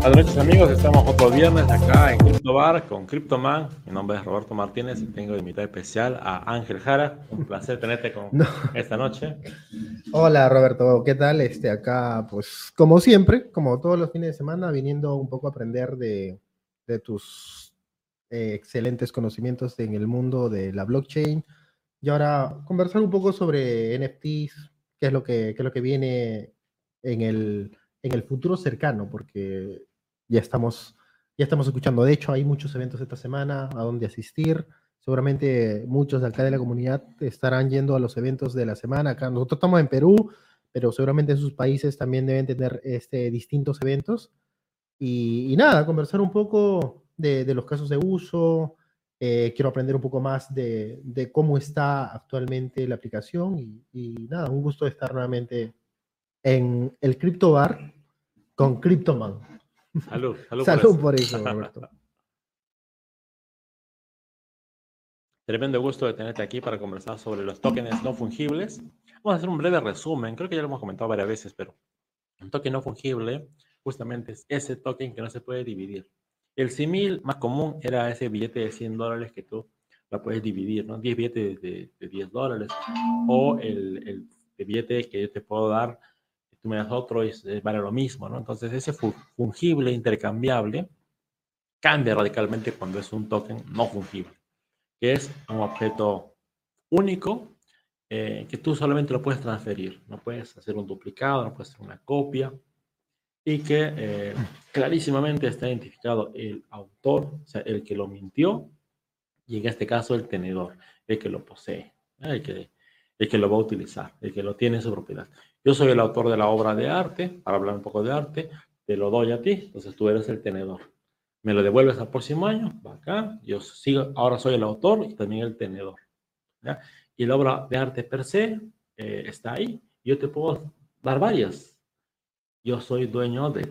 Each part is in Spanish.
Buenas noches amigos, estamos otro viernes acá en Crypto Bar con CryptoMan. Mi nombre es Roberto Martínez y tengo de invitado especial a Ángel Jara. Un placer tenerte con esta noche. Hola Roberto, ¿qué tal? Este, acá, pues como siempre, como todos los fines de semana, viniendo un poco a aprender de, tus eh, excelentes conocimientos en el mundo de la blockchain. Y ahora conversar un poco sobre NFTs, qué es lo que, qué es lo que viene en el, en el futuro cercano, porque ya estamos, ya estamos escuchando. De hecho, hay muchos eventos esta semana a donde asistir. Seguramente muchos de acá de la comunidad estarán yendo a los eventos de la semana. Acá nosotros estamos en Perú, pero seguramente en sus países también deben tener este, distintos eventos. Y, nada, conversar un poco de, los casos de uso. Eh, quiero aprender un poco más de, cómo está actualmente la aplicación. Y, y, nada, un gusto estar nuevamente en el Crypto Bar con CryptoMan. Salud, salud, por, eso. Roberto. Tremendo gusto de tenerte aquí para conversar sobre los tokens no fungibles. Vamos a hacer un breve resumen, creo que ya lo hemos comentado varias veces, pero un token no fungible justamente es ese token que no se puede dividir. El simil más común era ese billete de 100 dólares que tú lo puedes dividir, ¿no? 10 billetes de, 10 dólares o el, el, billete que yo te puedo dar tú me das otro y vale lo mismo, ¿no? Entonces ese fungible, intercambiable, cambia radicalmente cuando es un token no fungible, que es un objeto único eh, que tú solamente lo puedes transferir, no puedes hacer un duplicado, no puedes hacer una copia, y que eh, clarísimamente está identificado el autor, o sea, el que lo mintió, y en este caso el tenedor, el que lo posee, el que, el que lo va a utilizar, el que lo tiene en su propiedad. Yo soy el autor de la obra de arte, para hablar un poco de arte, te lo doy a ti, entonces tú eres el tenedor. Me lo devuelves al próximo año, va acá, yo sigo, ahora soy el autor y también el tenedor. Y la obra de arte per se eh, está ahí, yo te puedo dar varias. Yo soy dueño de,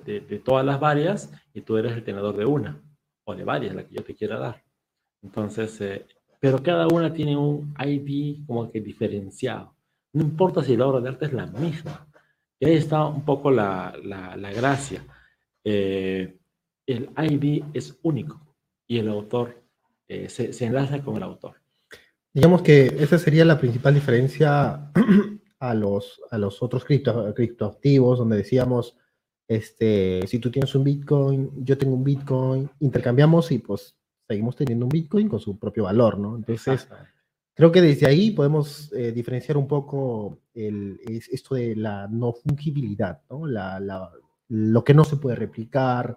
todas las varias y tú eres el tenedor de una o de varias, la que yo te quiera dar. Entonces, eh, pero cada una tiene un ID como que diferenciado. No importa si la obra de arte es la misma. Y ahí está un poco la, la, gracia. Eh, el ID es único y el autor eh, se, se, enlaza con el autor. Digamos que esa sería la principal diferencia a los, a los otros cripto, criptoactivos, donde decíamos, este, si tú tienes un Bitcoin, yo tengo un Bitcoin, intercambiamos y pues seguimos teniendo un Bitcoin con su propio valor, ¿no? Entonces, Creo que desde ahí podemos eh, diferenciar un poco el, esto de la no fungibilidad, ¿no? La, la, lo que no se puede replicar,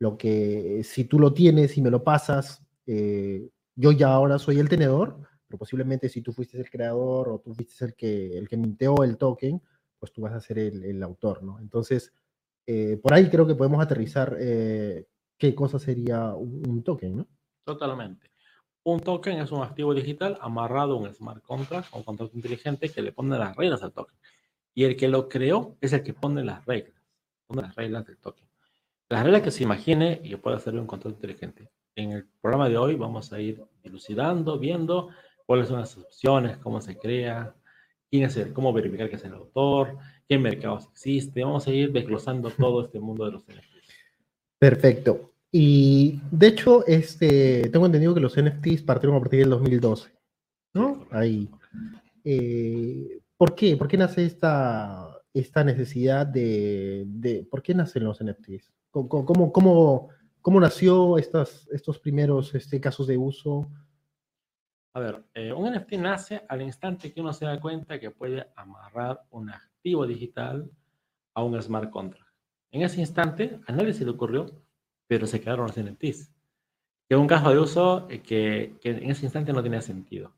lo que si tú lo tienes y me lo pasas, eh, yo ya ahora soy el tenedor, pero posiblemente si tú fuiste el creador o tú fuiste el que, el que minteó el token, pues tú vas a ser el, autor, ¿no? Entonces, eh, por ahí creo que podemos aterrizar qué cosa sería un, un token, ¿no? Totalmente. Un token es un activo digital amarrado a un smart contract o contrato inteligente que le pone las reglas al token. Y el que lo creó es el que pone las reglas, pone las reglas del token. Las reglas que se imagine y puede hacer un contrato inteligente. En el programa de hoy vamos a ir dilucidando, viendo cuáles son las opciones, cómo se crea, quién es el, cómo verificar que es el autor, qué mercados existe. Vamos a ir desglosando todo este mundo de los NFTs. Perfecto. Y de hecho, este, tengo entendido que los NFTs partieron a partir del 2012, ¿no? Ahí. Eh, ¿Por qué? ¿Por qué nace esta, esta necesidad de, de, ¿Por qué nacen los NFTs? ¿Cómo, cómo, cómo, nació estas, estos primeros este, casos de uso? A ver, eh, un NFT nace al instante que uno se da cuenta que puede amarrar un activo digital a un smart contract. En ese instante, a nadie se le ocurrió pero se quedaron los NFTs. Que es un caso de uso eh, que, que, en ese instante no tenía sentido,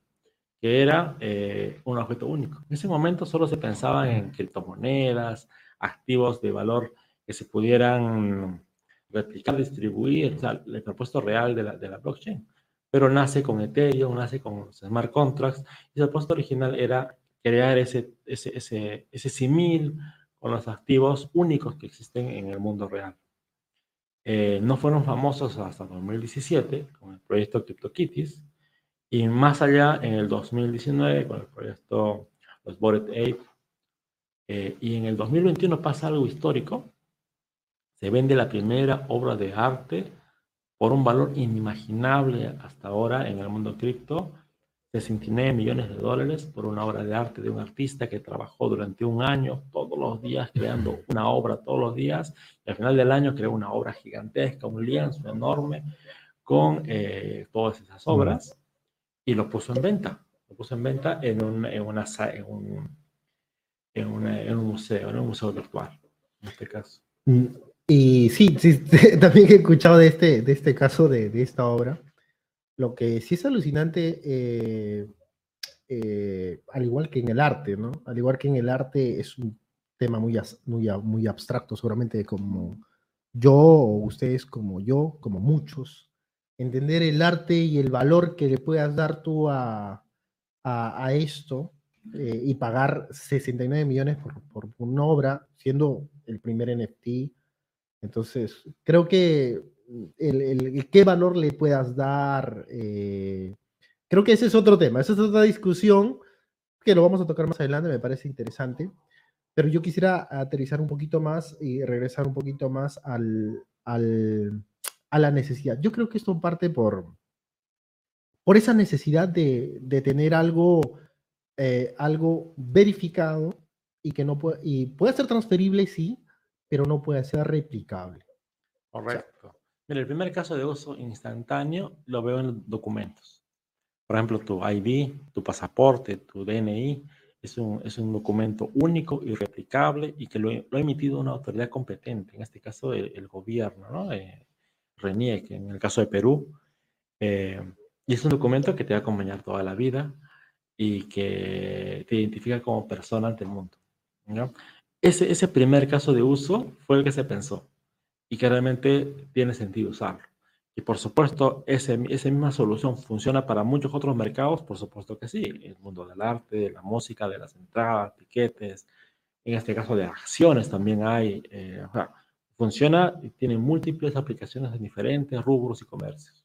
que era eh, un objeto único. En ese momento solo se pensaba en criptomonedas, activos de valor que se pudieran replicar, distribuir, o sea, el propuesto real de la, de la blockchain. Pero nace con Ethereum, nace con smart contracts, y el propósito original era crear ese, ese, ese, ese simil con los activos únicos que existen en el mundo real. Eh, no fueron famosos hasta 2017 con el proyecto CryptoKitties y más allá en el 2019 con el proyecto los Bored Ape eh, y en el 2021 pasa algo histórico. se vende la primera obra de arte por un valor inimaginable hasta ahora en el mundo cripto, 69 millones de dólares por una obra de arte de un artista que trabajó durante un año, todos los días, creando una obra todos los días, y al final del año creó una obra gigantesca, un lienzo enorme con eh, todas esas obras, y lo puso en venta. Lo puso en venta en un, en una, en un, en, un museo, en un museo virtual, en este caso. Mm, y sí, sí, también he escuchado de este, de este caso de, de esta obra. Lo que sí es alucinante, eh, eh, al igual que en el arte, ¿no? Al igual que en el arte es un tema muy, muy, muy abstracto, seguramente como yo o ustedes como yo, como muchos, entender el arte y el valor que le puedas dar tú a, a, esto eh, y pagar 69 millones por, por, una obra, siendo el primer NFT. Entonces, creo que el, el, qué valor le puedas dar, eh, creo que ese es otro tema, esa es otra discusión que lo vamos a tocar más adelante, me parece interesante, pero yo quisiera aterrizar un poquito más y regresar un poquito más al, al, a la necesidad. Yo creo que esto parte por, por esa necesidad de, de tener algo, eh, algo verificado y que no puede, y puede ser transferible, sí, pero no puede ser replicable. Correcto. Mira, el primer caso de uso instantáneo lo veo en documentos. Por ejemplo, tu ID, tu pasaporte, tu DNI, es un, es un documento único y replicable y que lo, lo, ha emitido una autoridad competente, en este caso el, gobierno, ¿no? Eh, RENIEC, en el caso de Perú. Eh, y es un documento que te va a acompañar toda la vida y que te identifica como persona ante el mundo. Ese, ese primer caso de uso fue el que se pensó y que realmente tiene sentido usarlo. Y por supuesto, ese, esa misma solución funciona para muchos otros mercados, por supuesto que sí, el mundo del arte, de la música, de las entradas, tiquetes, en este caso de acciones también hay, eh, funciona y tiene múltiples aplicaciones en diferentes rubros y comercios.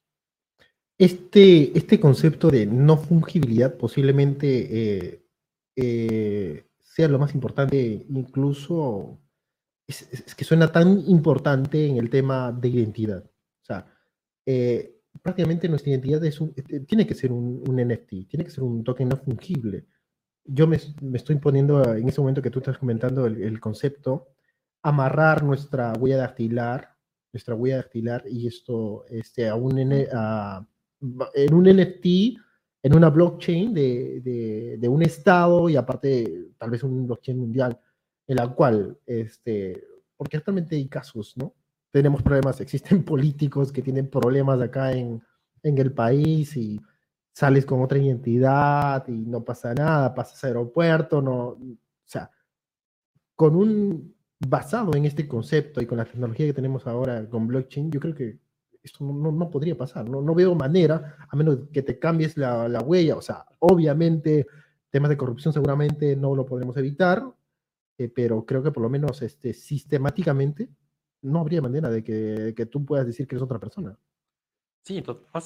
Este, este concepto de no fungibilidad posiblemente eh, eh, sea lo más importante, incluso es, que suena tan importante en el tema de identidad. O sea, eh, prácticamente nuestra identidad es un, eh, tiene que ser un, NFT, tiene que ser un token no fungible. Yo me, me, estoy poniendo en ese momento que tú estás comentando el, concepto, amarrar nuestra huella dactilar, nuestra huella dactilar y esto este, a un, a, en un NFT, en una blockchain de, de, de, un estado y aparte tal vez un blockchain mundial en la cual, este, porque actualmente hay casos, ¿no? Tenemos problemas, existen políticos que tienen problemas acá en, en el país y sales con otra identidad y no pasa nada, pasas a aeropuerto, no, o sea, con un, basado en este concepto y con la tecnología que tenemos ahora con blockchain, yo creo que esto no, no podría pasar, no, no veo manera, a menos que te cambies la, la huella, o sea, obviamente temas de corrupción seguramente no lo podremos evitar, eh, pero creo que por lo menos este, sistemáticamente no habría manera de que, que tú puedas decir que eres otra persona. Sí,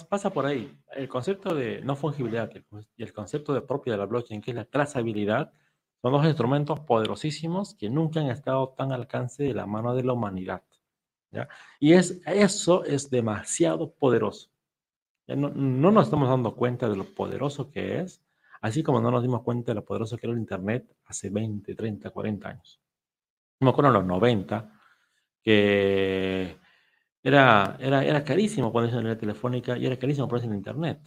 pasa por ahí. El concepto de no fungibilidad y el concepto de propio de la blockchain, que es la trazabilidad, son dos instrumentos poderosísimos que nunca han estado tan al alcance de la mano de la humanidad. ¿ya? Y es, eso es demasiado poderoso. No, no, nos estamos dando cuenta de lo poderoso que es Así como no nos dimos cuenta de lo poderoso que era el Internet hace 20, 30, 40 años. Me acuerdo en los 90 que era, era, era carísimo ponerse en la telefónica y era carísimo ponerse en Internet.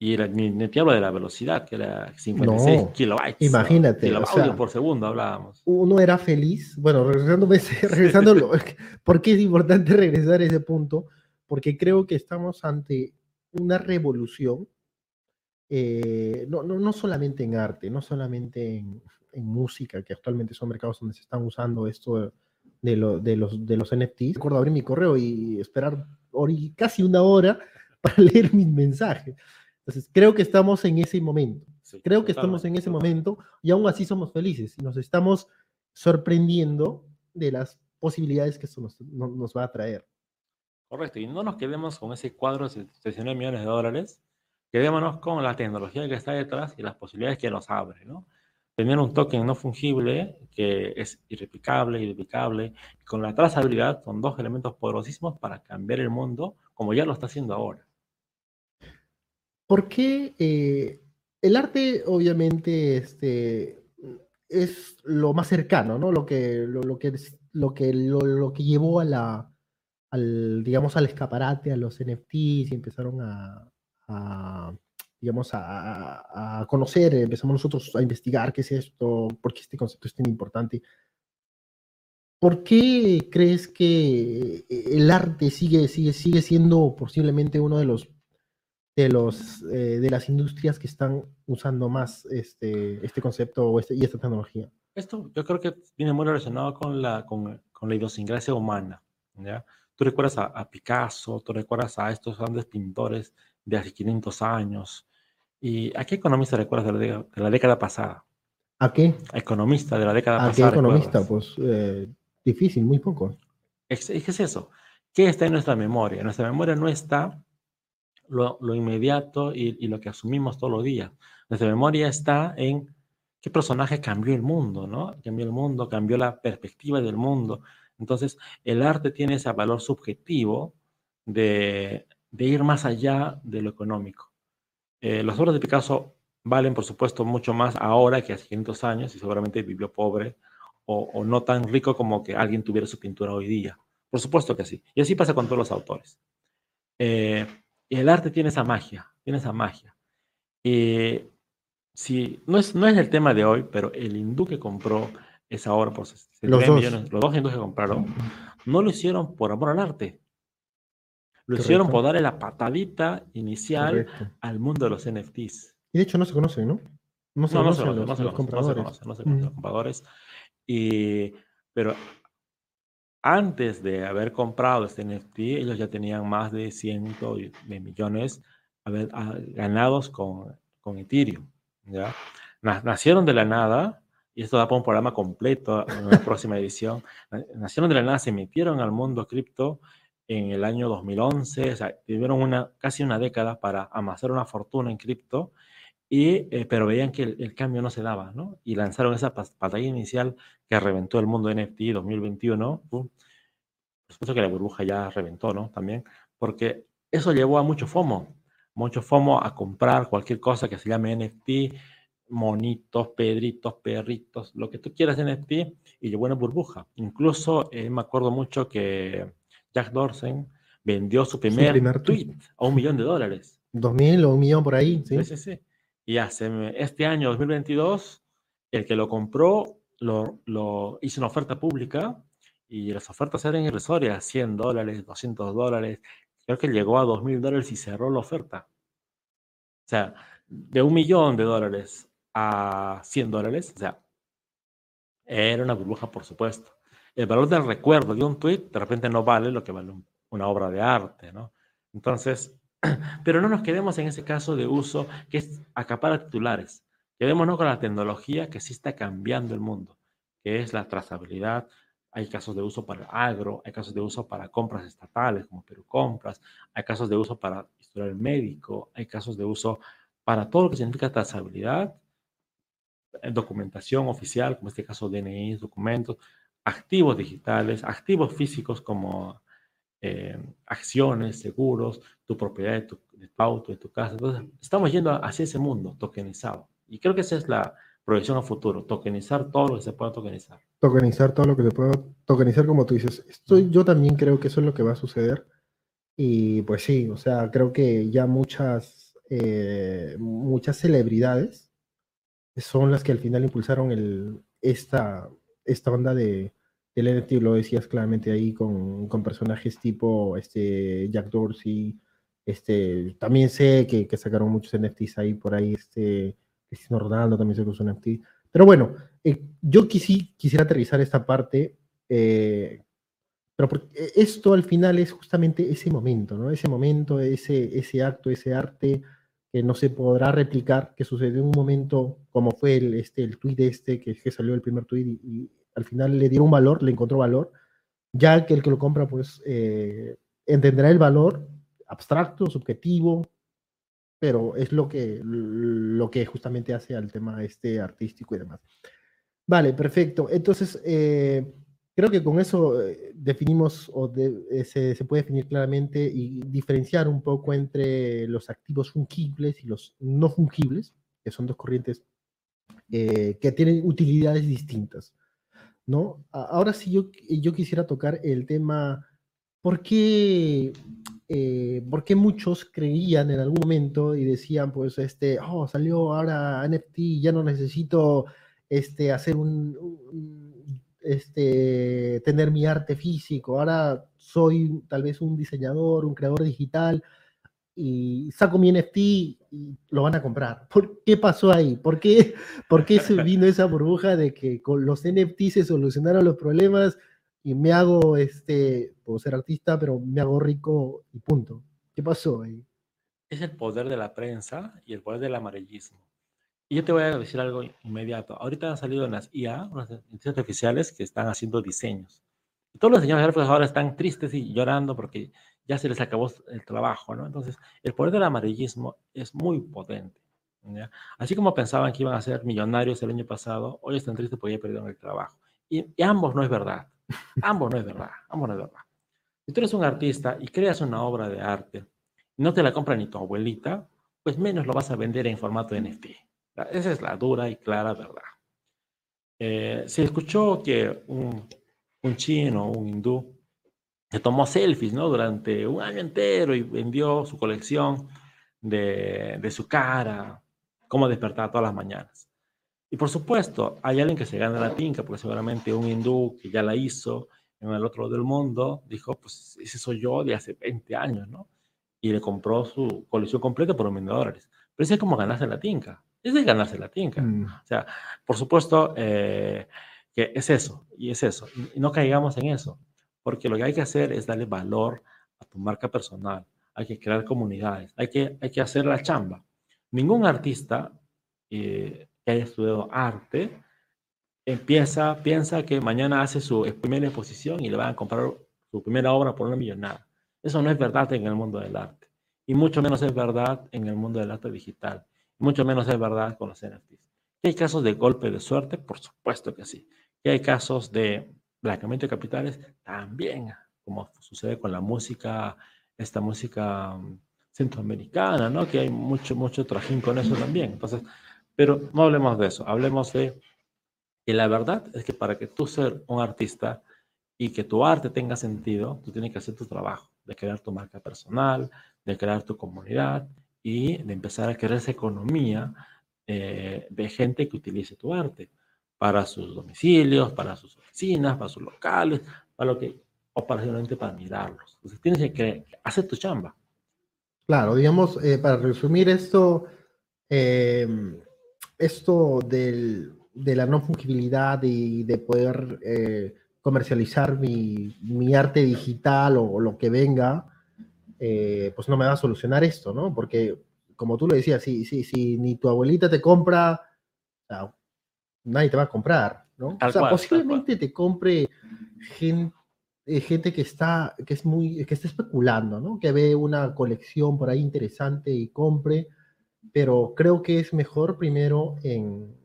Y era, ni, te hablo de la velocidad, que era 56 kilobytes. Imagínate. Kilobytes por segundo hablábamos. Uno era feliz. Bueno, regresando, regresando ¿por qué es importante regresar a ese punto? Porque creo que estamos ante una revolución eh, no, no, no, solamente en arte, no solamente en, en, música, que actualmente son mercados donde se están usando esto de, lo, de, los, de los NFTs. Recuerdo abrir mi correo y esperar casi una hora para leer mis mensajes. Entonces, creo que estamos en ese momento. creo que estamos en ese momento y aún así somos felices y nos estamos sorprendiendo de las posibilidades que esto nos, nos va a traer. Correcto, y no nos quedemos con ese cuadro de 69 millones de dólares Quedémonos con la tecnología que está detrás y las posibilidades que nos abre, ¿no? tener un token no fungible que es irreplicable, irreplicable, con la trazabilidad son dos elementos poderosísimos para cambiar el mundo como ya lo está haciendo ahora. ¿Por qué eh, el arte, obviamente, este, es lo más cercano, ¿no? Lo que, lo, que, lo, que, lo, que llevó a la, al, digamos, al escaparate, a los NFTs y empezaron a, digamos, a, conocer, empezamos nosotros a investigar qué es esto, por qué este concepto es tan importante. ¿Por qué crees que el arte sigue, sigue, sigue siendo posiblemente uno de los de los eh, de las industrias que están usando más este, este concepto este, y esta tecnología? Esto yo creo que viene muy relacionado con la, con, con la idiosincrasia humana. ¿ya? Tú recuerdas a, a, Picasso, tú recuerdas a estos grandes pintores de hace 500 años, ¿Y a qué economista recuerdas de la, de la década pasada? ¿A qué? economista de la década pasada. ¿A qué economista? Pues eh, difícil, muy poco. ¿Qué es eso? ¿Qué está en nuestra memoria? En nuestra memoria no está lo, lo inmediato y, y, lo que asumimos todos los días. Nuestra memoria está en qué personaje cambió el mundo, ¿no? Cambió el mundo, cambió la perspectiva del mundo. Entonces, el arte tiene ese valor subjetivo de, de ir más allá de lo económico. Eh, las obras de Picasso valen, por supuesto, mucho más ahora que hace 500 años y seguramente vivió pobre o, no tan rico como que alguien tuviera su pintura hoy día. Por supuesto que sí. Y así pasa con todos los autores. Eh, y el arte tiene esa magia, tiene esa magia. Y si, no, es, no es el tema de hoy, pero el hindú que compró esa obra por los dos. Millones, los dos hindúes que compraron, no lo hicieron por amor al arte, lo hicieron por darle la patadita inicial al mundo de los NFTs. Y de hecho no se conocen, ¿no? No se conocen los, compradores. No se conocen, los compradores. Pero antes de haber comprado este NFT, ellos ya tenían más de cientos de millones ah, ganados con, con Ethereum. ¿ya? Nacieron de la nada, y esto da para un programa completo en la próxima edición. Nacieron de la nada, se metieron al mundo cripto en el año 2011, o sea, tuvieron una, casi una década para amasar una fortuna en cripto, y, eh, pero veían que el, cambio no se daba, ¿no? Y lanzaron esa pantalla inicial que reventó el mundo NFT 2021. Por supuesto que la burbuja ya reventó, ¿no? También, porque eso llevó a mucho FOMO, mucho FOMO a comprar cualquier cosa que se llame NFT, monitos, pedritos, perritos, lo que tú quieras NFT, y llevó una burbuja. Incluso eh, me acuerdo mucho que Jack Dorsey vendió su primer, tweet a un millón de dólares. Dos mil o un millón por ahí, sí. Sí, sí, Y hace este año, 2022, el que lo compró lo, lo hizo una oferta pública y las ofertas eran irrisorias, 100 dólares, 200 dólares. Creo que llegó a 2 mil dólares y cerró la oferta. O sea, de un millón de dólares a 100 dólares, o sea, era una burbuja, por supuesto el valor del recuerdo de un tweet de repente no vale lo que vale una obra de arte, ¿no? Entonces, pero no nos quedemos en ese caso de uso que es acaparar titulares. Quedémonos con la tecnología que sí está cambiando el mundo, que es la trazabilidad. Hay casos de uso para agro, hay casos de uso para compras estatales como Perú Compras, hay casos de uso para historial médico, hay casos de uso para todo lo que significa trazabilidad, documentación oficial, como este caso DNI, documentos, activos digitales, activos físicos como eh, acciones, seguros, tu propiedad de tu, auto, de tu casa. Entonces, estamos yendo hacia ese mundo tokenizado. Y creo que esa es la proyección a futuro, tokenizar todo lo que se pueda tokenizar. Tokenizar todo lo que se pueda tokenizar, como tú dices. Esto, yo también creo que eso es lo que va a suceder. Y pues sí, o sea, creo que ya muchas, eh, muchas celebridades son las que al final impulsaron el, esta, esta onda de el NFT, lo decías claramente ahí con, con, personajes tipo este Jack Dorsey, este, también sé que, que, sacaron muchos NFTs ahí por ahí, este Cristiano Ronaldo también se un NFT. Pero bueno, eh, yo quisi, quisiera aterrizar esta parte, eh, pero porque esto al final es justamente ese momento, ¿no? Ese momento, ese, ese acto, ese arte que no se podrá replicar, que sucedió en un momento como fue el, este, el tweet este, que, que salió el primer tweet y al final le dio un valor, le encontró valor, ya que el que lo compra pues eh, entenderá el valor abstracto, subjetivo, pero es lo que, lo que justamente hace al tema este artístico y demás. Vale, perfecto. Entonces, eh, creo que con eso eh, definimos o se, se, puede definir claramente y diferenciar un poco entre los activos fungibles y los no fungibles, que son dos corrientes que tienen utilidades distintas. ¿No? Ahora sí yo, yo quisiera tocar el tema, ¿por qué eh, muchos creían en algún momento y decían, pues, este, oh, salió ahora NFT, ya no necesito este, hacer un, este, tener mi arte físico, ahora soy tal vez un diseñador, un creador digital, y saco mi NFT y lo van a comprar. ¿Por qué pasó ahí? ¿Por qué, por qué se vino esa burbuja de que con los NFT se solucionaron los problemas y me hago, este, puedo ser artista, pero me hago rico y punto. ¿Qué pasó ahí? Es el poder de la prensa y el poder del amarillismo. Y yo te voy a decir algo inmediato. Ahorita han salido en las IA, unas inteligencias artificiales que están haciendo diseños. Y todos los gráficos ahora están tristes y llorando porque ya se les acabó el trabajo, ¿no? Entonces, el poder del amarillismo es muy potente. Así como pensaban que iban a ser millonarios el año pasado, hoy están tristes porque ya perdieron el trabajo. y ambos no es verdad. Ambos no es verdad, ambos no es verdad. Si tú eres un artista y creas una obra de arte, y no te la compra ni tu abuelita, pues menos lo vas a vender en formato NFT. Esa es la dura y clara verdad. Eh, se escuchó que un, un chino, un hindú, se tomó selfies ¿no? durante un año entero y vendió su colección de, de su cara, cómo despertar todas las mañanas. Y por supuesto, hay alguien que se gana la tinca, porque seguramente un hindú que ya la hizo en el otro lado del mundo, dijo, pues ese soy yo de hace 20 años, ¿no? Y le compró su colección completa por un millón de dólares. Pero ese es como ganarse la tinca. Es de ganarse la tinca. Mm. O sea, por supuesto eh, que es eso, y es eso. Y no caigamos en eso, porque lo que hay que hacer es darle valor a tu marca personal. Hay que crear comunidades, hay que, hay que hacer la chamba. Ningún artista eh, que haya estudiado arte, empieza, piensa que mañana hace su primera exposición y le van a comprar su primera obra por una millonada. Eso no es verdad en el mundo del arte. Y mucho menos es verdad en el mundo del arte digital. mucho menos es verdad con los NFTs. ¿Que hay casos de golpe de suerte? Por supuesto que sí. ¿Que hay casos de blanqueamiento de capitales? También, como sucede con la música, esta música mm, centroamericana, ¿no? Que hay mucho, mucho trajín con eso también. Entonces, pero no hablemos de eso, hablemos de que la verdad es que para que tú seas un artista y que tu arte tenga sentido, tú tienes que hacer tu trabajo, de crear tu marca personal, de crear tu comunidad y de empezar a crear esa economía eh, de gente que utilice tu arte para sus domicilios, para sus oficinas, para sus locales, para lo que, o para simplemente para mirarlos. Entonces tienes que hacer tu chamba. Claro, digamos, eh, para resumir esto, eh, esto del, de la no fungibilidad y de poder eh, comercializar mi, mi, arte digital o, lo que venga, eh, pues no me va a solucionar esto, ¿no? Porque, como tú lo decías, si, si, si ni tu abuelita te compra, nadie te va a comprar, ¿no? o sea, posiblemente te compre gente, eh, gente que está, que es muy, que está especulando, ¿no? Que ve una colección por ahí interesante y compre pero creo que es mejor primero en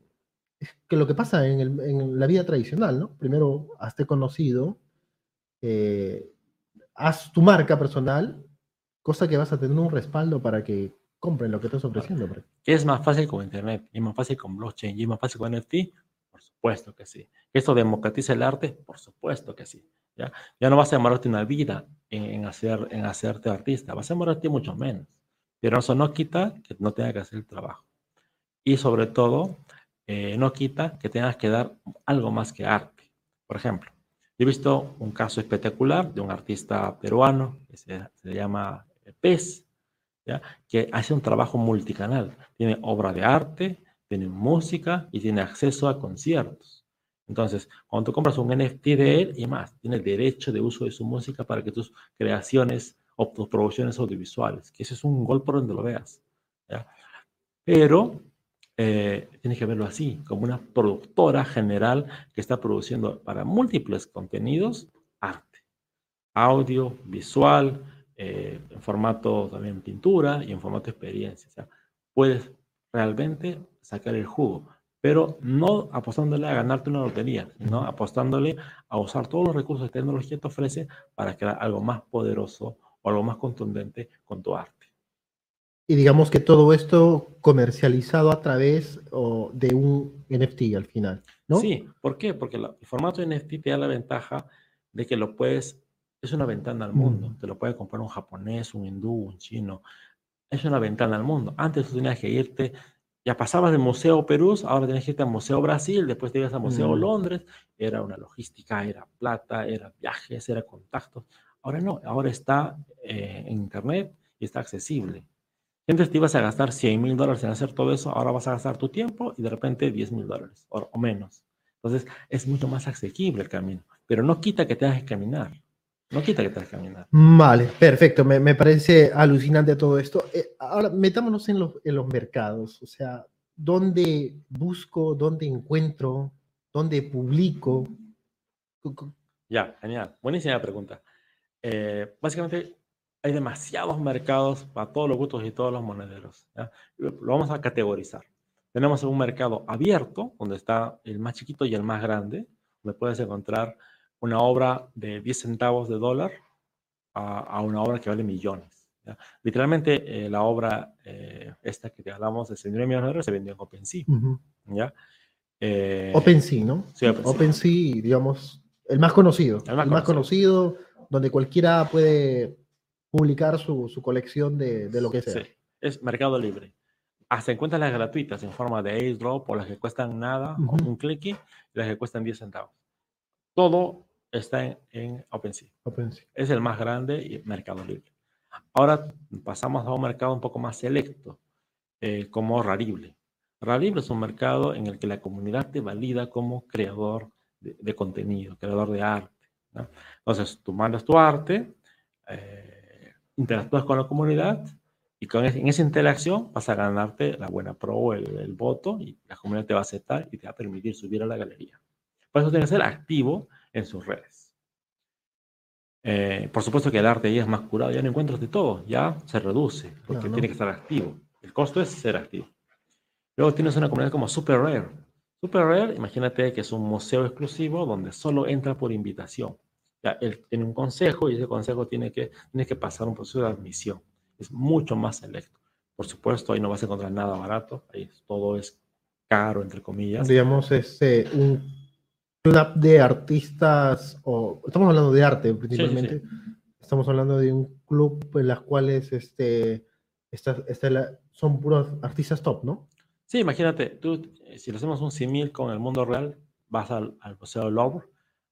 que lo que pasa en, la vida tradicional, ¿no? Primero, hazte conocido, eh, haz tu marca personal, cosa que vas a tener un respaldo para que compren lo que estás ofreciendo. ¿Es más fácil con Internet? ¿Es más fácil con blockchain? ¿Y es más fácil con NFT? Por supuesto que sí. ¿Esto democratiza el arte? Por supuesto que sí. ¿ya? ya no vas a demorarte una vida en, hacer, en hacerte artista, vas a demorarte mucho menos. Pero eso no quita que no tenga que hacer el trabajo. Y sobre todo, eh, no quita que tengas que dar algo más que arte. Por ejemplo, he visto un caso espectacular de un artista peruano que se, llama Pez, que hace un trabajo multicanal. Tiene obra de arte, tiene música y tiene acceso a conciertos. Entonces, cuando tú compras un NFT de él y más, tienes derecho de uso de su música para que tus creaciones o producciones audiovisuales, que ese es un gol por donde lo veas. Pero eh, tienes que verlo así, como una productora general que está produciendo para múltiples contenidos arte, audio, visual, eh, en formato también pintura y en formato experiencia. O sea, puedes realmente sacar el jugo, pero no apostándole a ganarte una lotería, sino apostándole a usar todos los recursos de tecnología que te ofrece para crear algo más poderoso o algo más contundente con tu arte. Y digamos que todo esto comercializado a través de un NFT al final, ¿no? Sí, ¿por qué? Porque el formato NFT te da la ventaja de que lo puedes, es una ventana al mundo, te lo puede comprar un japonés, un hindú, un chino, es una ventana al mundo. Antes tú tenías que irte, ya pasabas del Museo Perú, ahora tenías que irte al Museo Brasil, después te ibas al Museo Londres, era una logística, era plata, era viajes, era contactos. Ahora no, ahora está eh, en Internet y está accesible. Antes te ibas a gastar 100 mil dólares en hacer todo eso, ahora vas a gastar tu tiempo y de repente 10 mil dólares o, menos. Entonces es mucho más asequible el camino, pero no quita que tengas que caminar. No quita que tengas que caminar. Vale, perfecto. Me, me parece alucinante todo esto. Eh, ahora, metámonos en los, en los mercados. O sea, ¿dónde busco, dónde encuentro, dónde publico? Ya, genial. Buenísima pregunta. Eh, básicamente, hay demasiados mercados para todos los gustos y todos los monederos. Lo vamos a categorizar. Tenemos un mercado abierto, donde está el más chiquito y el más grande, donde puedes encontrar una obra de 10 centavos de dólar a, una obra que vale millones. Literalmente, eh, la obra eh, esta que te hablamos de Señor millones de dólares se vendió en OpenSea. ¿ya? Eh, OpenSea, ¿no? Sí, OpenSea. OpenSea, digamos, el más conocido. El más, más conocido, donde cualquiera puede publicar su, su colección de, de, lo que sea. Sí, es Mercado Libre. Hasta encuentras las gratuitas en forma de airdrop o las que cuestan nada, un clic, y las que cuestan 10 centavos. Todo está en, en OpenSea. OpenSea. Es el más grande y Mercado Libre. Ahora pasamos a un mercado un poco más selecto, eh, como Rarible. Rarible es un mercado en el que la comunidad te valida como creador de, de contenido, creador de arte. ¿no? Entonces, tú mandas tu arte, eh, interactúas con la comunidad y con en esa interacción vas a ganarte la buena pro o el, voto y la comunidad te va a aceptar y te va a permitir subir a la galería. Por eso tienes que ser activo en sus redes. Eh, por supuesto que el arte ya es más curado, ya no encuentras de todo, ya se reduce, porque tiene que estar activo. El costo es ser activo. Luego tienes una comunidad como Super Rare. Super Rare, imagínate que es un museo exclusivo donde solo entra por invitación. Ya, él tiene un consejo y ese consejo tiene que, tiene que pasar un proceso de admisión. Es mucho más selecto. Por supuesto, ahí no vas a encontrar nada barato, ahí todo es caro, entre comillas. Digamos, es este, un club de artistas, o estamos hablando de arte principalmente, estamos hablando de un club en las cuales este, son puros artistas top, ¿no? Sí, imagínate, tú, si lo hacemos un simil con el mundo real, vas al, al Museo Louvre,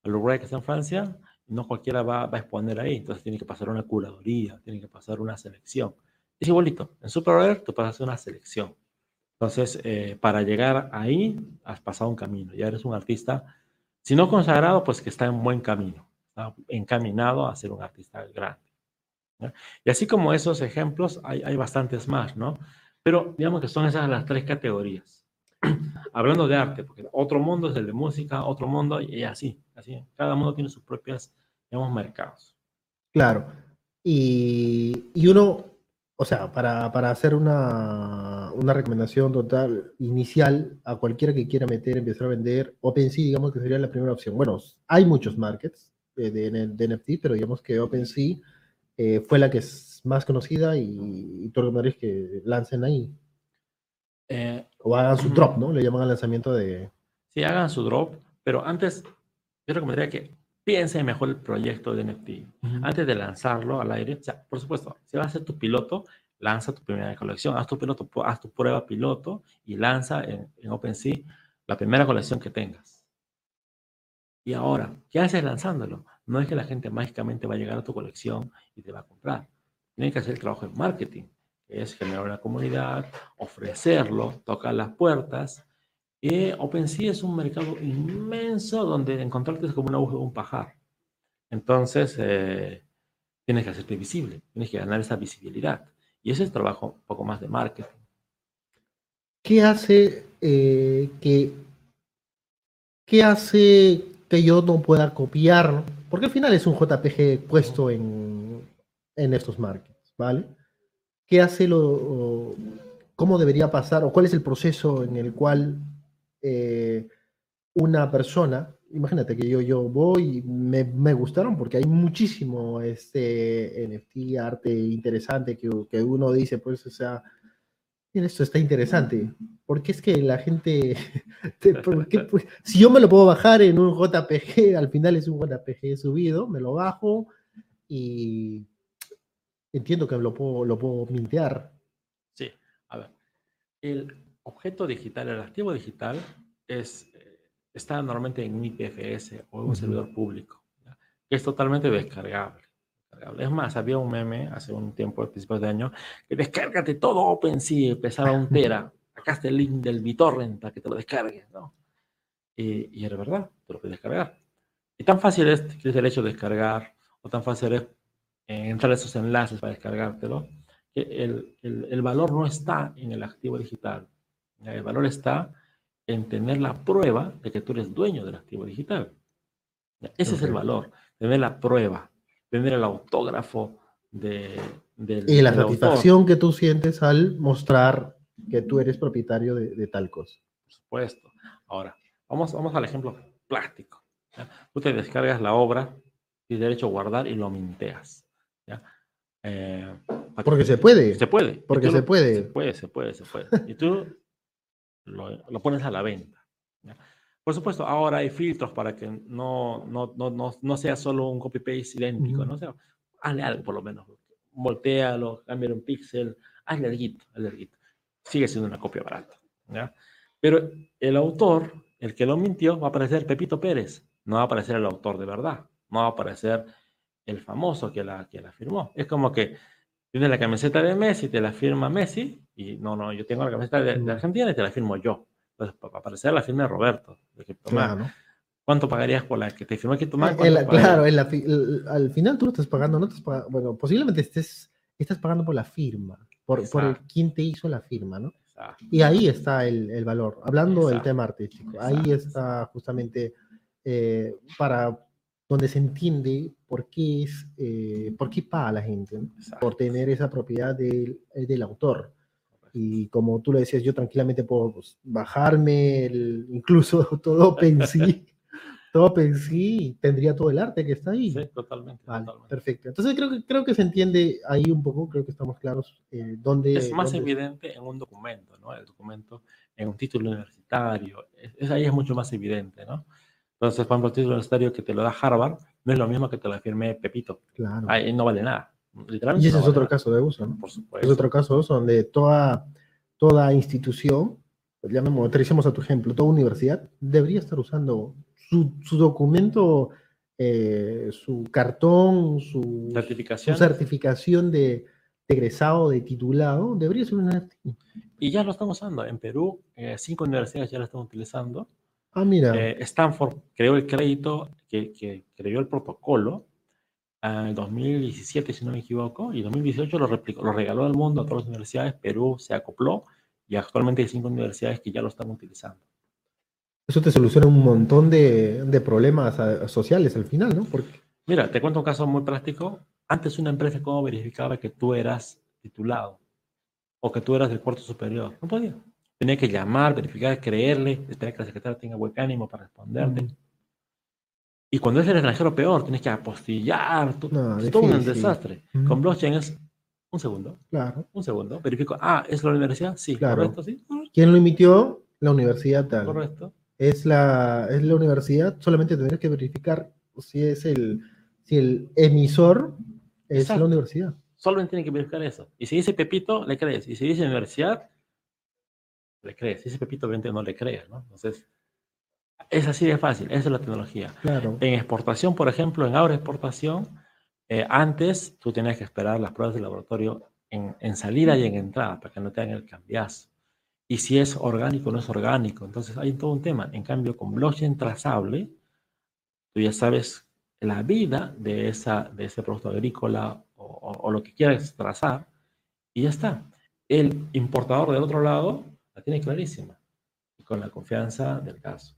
al Louvre que está en Francia, no cualquiera va, a exponer ahí, entonces tiene que pasar una curaduría, tiene que pasar una selección. Es igualito, en Super Rare tú pasas una selección. Entonces, eh, para llegar ahí, has pasado un camino, ya eres un artista, si no consagrado, pues que está en buen camino, encaminado a ser un artista grande. Y así como esos ejemplos, hay, hay bastantes más, ¿no? Pero digamos que son esas las tres categorías. Hablando de arte, porque otro mundo es el de música, otro mundo y así, así. Cada mundo tiene sus propias, digamos, mercados. Claro. Y, y uno, o sea, para, para hacer una, una, recomendación total inicial a cualquiera que quiera meter, empezar a vender, OpenSea, digamos que sería la primera opción. Bueno, hay muchos markets de, de, NFT, pero digamos que OpenSea eh, fue la que es más conocida y, y tú recomendarías que lancen ahí. Eh, o hagan su drop, ¿no? Le llaman al lanzamiento de... Sí, hagan su drop, pero antes yo recomendaría que piensen mejor el proyecto de NFT. Antes de lanzarlo al aire, o sea, por supuesto, si vas a hacer tu piloto, lanza tu primera colección, haz tu piloto, haz tu prueba piloto y lanza en, en OpenSea la primera colección que tengas. Y ahora, ¿qué haces lanzándolo? No es que la gente mágicamente va a llegar a tu colección y te va a comprar. Tienes que hacer el trabajo de marketing es generar una comunidad, ofrecerlo, tocar las puertas. Y OpenSea es un mercado inmenso donde encontrarte es como una aguja de un pajar. Entonces, eh, tienes que hacerte visible, tienes que ganar esa visibilidad. Y ese es trabajo un poco más de marketing. ¿Qué hace eh, que, qué hace que yo no pueda copiar? Porque al final es un JPG puesto en, en estos markets, ¿vale? ¿Qué hace lo, cómo debería pasar o cuál es el proceso en el cual eh, una persona, imagínate que yo, yo voy me, me, gustaron porque hay muchísimo este NFT, arte interesante que, que uno dice, pues, o sea, esto está interesante. Porque es que la gente, pues, si yo me lo puedo bajar en un JPG, al final es un JPG subido, me lo bajo y entiendo que lo puedo, lo puedo mintear. Sí, a ver, el objeto digital, el activo digital es, está normalmente en un IPFS o en un servidor público, que es totalmente descargable. Es más, había un meme hace un tiempo, a principios de año, que descárgate todo OpenSea, pesaba un tera. Acá está el link del BitTorrent para que te lo descargues, ¿no? Y, y era verdad, te lo puedes descargar. Y tan fácil es, es el hecho de descargar, o tan fácil es eh, entrar a esos enlaces para descargártelo, que el, el, el, valor no está en el activo digital. El valor está en tener la prueba de que tú eres dueño del activo digital. Ese okay. es el valor, tener la prueba tener el autógrafo de, del Y la del satisfacción autor. que tú sientes al mostrar que tú eres propietario de, de, tal cosa. Por supuesto. Ahora, vamos, vamos al ejemplo práctico. ¿ya? Tú te descargas la obra y derecho a guardar y lo minteas. ¿ya? Eh, porque se puede. Se puede. Porque se puede. Se puede, se puede, se puede. Y tú lo, lo pones a la venta. ¿ya? Por supuesto, ahora hay filtros para que no, no, no, no, no sea solo un copy-paste idéntico, ¿no? O sea, hazle algo por lo menos. Voltealo, cámbiale un píxel, hazle algo, hazle algo. Sigue siendo una copia barata, ¿ya? Pero el autor, el que lo mintió, va a aparecer Pepito Pérez, no va a aparecer el autor de verdad, no va a aparecer el famoso que la, que la firmó. Es como que tienes la camiseta de Messi, te la firma Messi, y no, no, yo tengo la camiseta de, de Argentina y te la firmo yo pues, para aparecer la firma de Roberto. De claro. ¿Cuánto pagarías por la que te firmó que tomar? Claro, en la, el, al final tú lo estás pagando, no estás pagando, bueno, posiblemente estés, estás pagando por la firma, por, por el, quien te hizo la firma, ¿no? Exacto. Y ahí está el, el valor, hablando Exacto. del tema artístico, Exacto. ahí está justamente eh, para donde se entiende por qué es, eh, por qué paga la gente, ¿no? por tener esa propiedad del, del autor. Y como tú lo decías, yo tranquilamente puedo pues, bajarme el, incluso todo OpenSea, todo OpenSea y tendría todo el arte que está ahí. Sí, totalmente, vale, totalmente. Perfecto. Entonces creo que, creo que se entiende ahí un poco, creo que estamos claros eh, dónde... Es más dónde... evidente en un documento, ¿no? El documento en un título universitario, es, es, ahí es mucho más evidente, ¿no? Entonces, por ejemplo, el título universitario que te lo da Harvard no es lo mismo que te lo firme Pepito. Claro. Ahí no vale nada. Y ese no es otro nada. caso de uso, ¿no? Por supuesto. Es otro caso de uso donde toda, toda institución, pues llamemos, aterricemos a tu ejemplo, toda universidad debería estar usando su, su documento, eh, su cartón, su certificación, su certificación de, de, egresado, de titulado, debería ser una NFT. Y ya lo están usando. En Perú, eh, cinco universidades ya lo están utilizando. Ah, mira. Eh, Stanford creó el crédito, que, que creó el protocolo en 2017, si no me equivoco, y en 2018 lo, replicó, lo regaló al mundo a todas las universidades, Perú se acopló y actualmente hay cinco universidades que ya lo están utilizando. Eso te soluciona un montón de, de problemas a, a sociales al final, ¿no? Porque... Mira, te cuento un caso muy práctico. Antes una empresa, ¿cómo verificaba que tú eras titulado o que tú eras del cuarto superior? No podía. Tenía que llamar, verificar, creerle, esperar que la secretaria tenga buen ánimo para responderte. Mm. Y cuando es el extranjero, peor, tienes que apostillar, no, es todo un desastre. Mm. Con blockchain es un segundo. Claro. Un segundo. Verifico, ah, ¿es la universidad? Sí, claro. correcto, sí. ¿Quién lo emitió? La universidad tal. Correcto. Es la, es la universidad, solamente tendrás que verificar si es el, si el emisor es Exacto. la universidad. Solamente tiene que verificar eso. Y si dice Pepito, le crees. Y si dice universidad, le crees. Si dice Pepito, obviamente no le crees, ¿no? Entonces, es así de fácil, esa es la tecnología. Claro. En exportación, por ejemplo, en agroexportación, eh, antes tú tenías que esperar las pruebas de laboratorio en, en, salida y en entrada para que no te hagan el cambiazo. Y si es orgánico o no es orgánico. Entonces hay todo un tema. En cambio, con blockchain trazable, tú ya sabes la vida de, esa, de ese producto agrícola o, o, o lo que quieras trazar y ya está. El importador del otro lado la tiene clarísima y con la confianza del caso.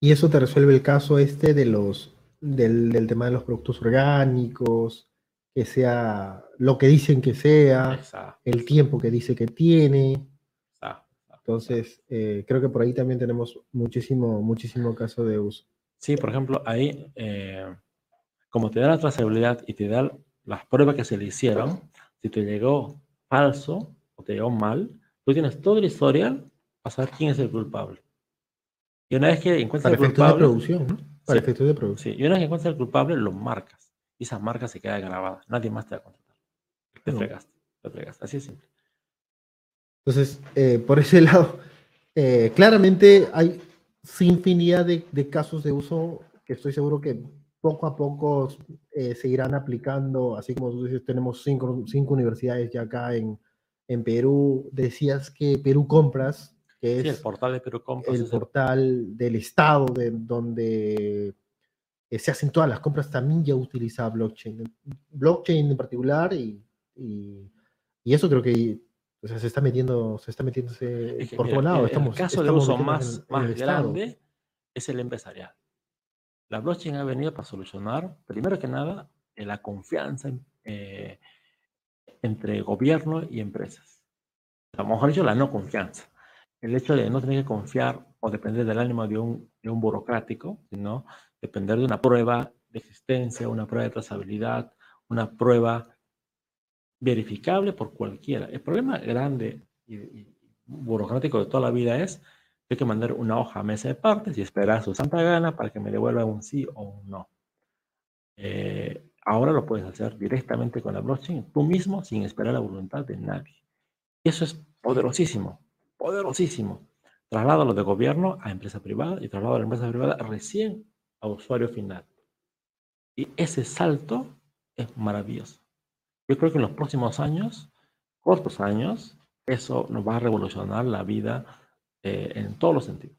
Y eso te resuelve el caso este de los, del, del tema de los productos orgánicos, que sea lo que dicen que sea, el tiempo que dice que tiene. Entonces, eh, creo que por ahí también tenemos muchísimo, muchísimo caso de uso. Sí, por ejemplo, ahí, eh, como te da la trazabilidad y te da las pruebas que se le hicieron, si te llegó falso o te llegó mal, tú tienes todo el historial para saber quién es el culpable. Y una vez que encuentras el culpable. de producción, ¿no? Para efectos de producción. Sí, y una vez que encuentras el culpable, lo marcas. Y esa marca se queda grabada. Nadie más te va a contratar. Te fregaste, te fregaste. Así es simple. Entonces, eh, por ese lado, eh, claramente hay infinidad de, de, casos de uso que estoy seguro que poco a poco eh, se irán aplicando, así como tú dices, tenemos cinco, cinco universidades ya acá en, en Perú. Decías que Perú Compras, que es el portal de Perú Compras. El portal del Estado, de, donde se hacen todas las compras, también ya utiliza blockchain. Blockchain en particular y, y, y eso creo que o sea, se está metiendo, se está metiéndose por todo lado. el caso de uso más, más grande es el empresarial. La blockchain ha venido para solucionar, primero que nada, la confianza eh, entre gobierno y empresas. A lo mejor dicho, la no confianza. El hecho de no tener que confiar o depender del ánimo de un, de un burocrático, sino depender de una prueba de existencia, una prueba de trazabilidad, una prueba verificable por cualquiera. El problema grande y, burocrático de toda la vida es hay que mandar una hoja a mesa de partes y esperar su santa gana para que me devuelva un sí o un no. Eh, ahora lo puedes hacer directamente con la blockchain, tú mismo, sin esperar la voluntad de nadie. Y eso es poderosísimo, poderosísimo. Traslado lo de gobierno a empresa privada y traslado a la empresa privada recién a usuario final. Y ese salto es maravilloso. Yo creo que en los próximos años, cortos años, eso nos va a revolucionar la vida eh, en todos los sentidos.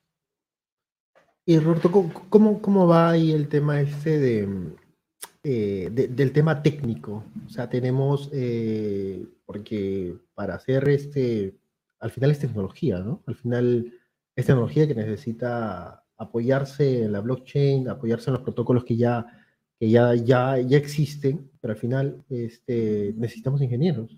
Y Roberto, ¿cómo, cómo va ahí el tema este eh, de, del tema técnico? O sea, tenemos, eh, porque para hacer este, al final es tecnología, ¿no? Al final es tecnología que necesita apoyarse en la blockchain, apoyarse en los protocolos que ya que ya, ya, ya existen, pero al final este, necesitamos ingenieros.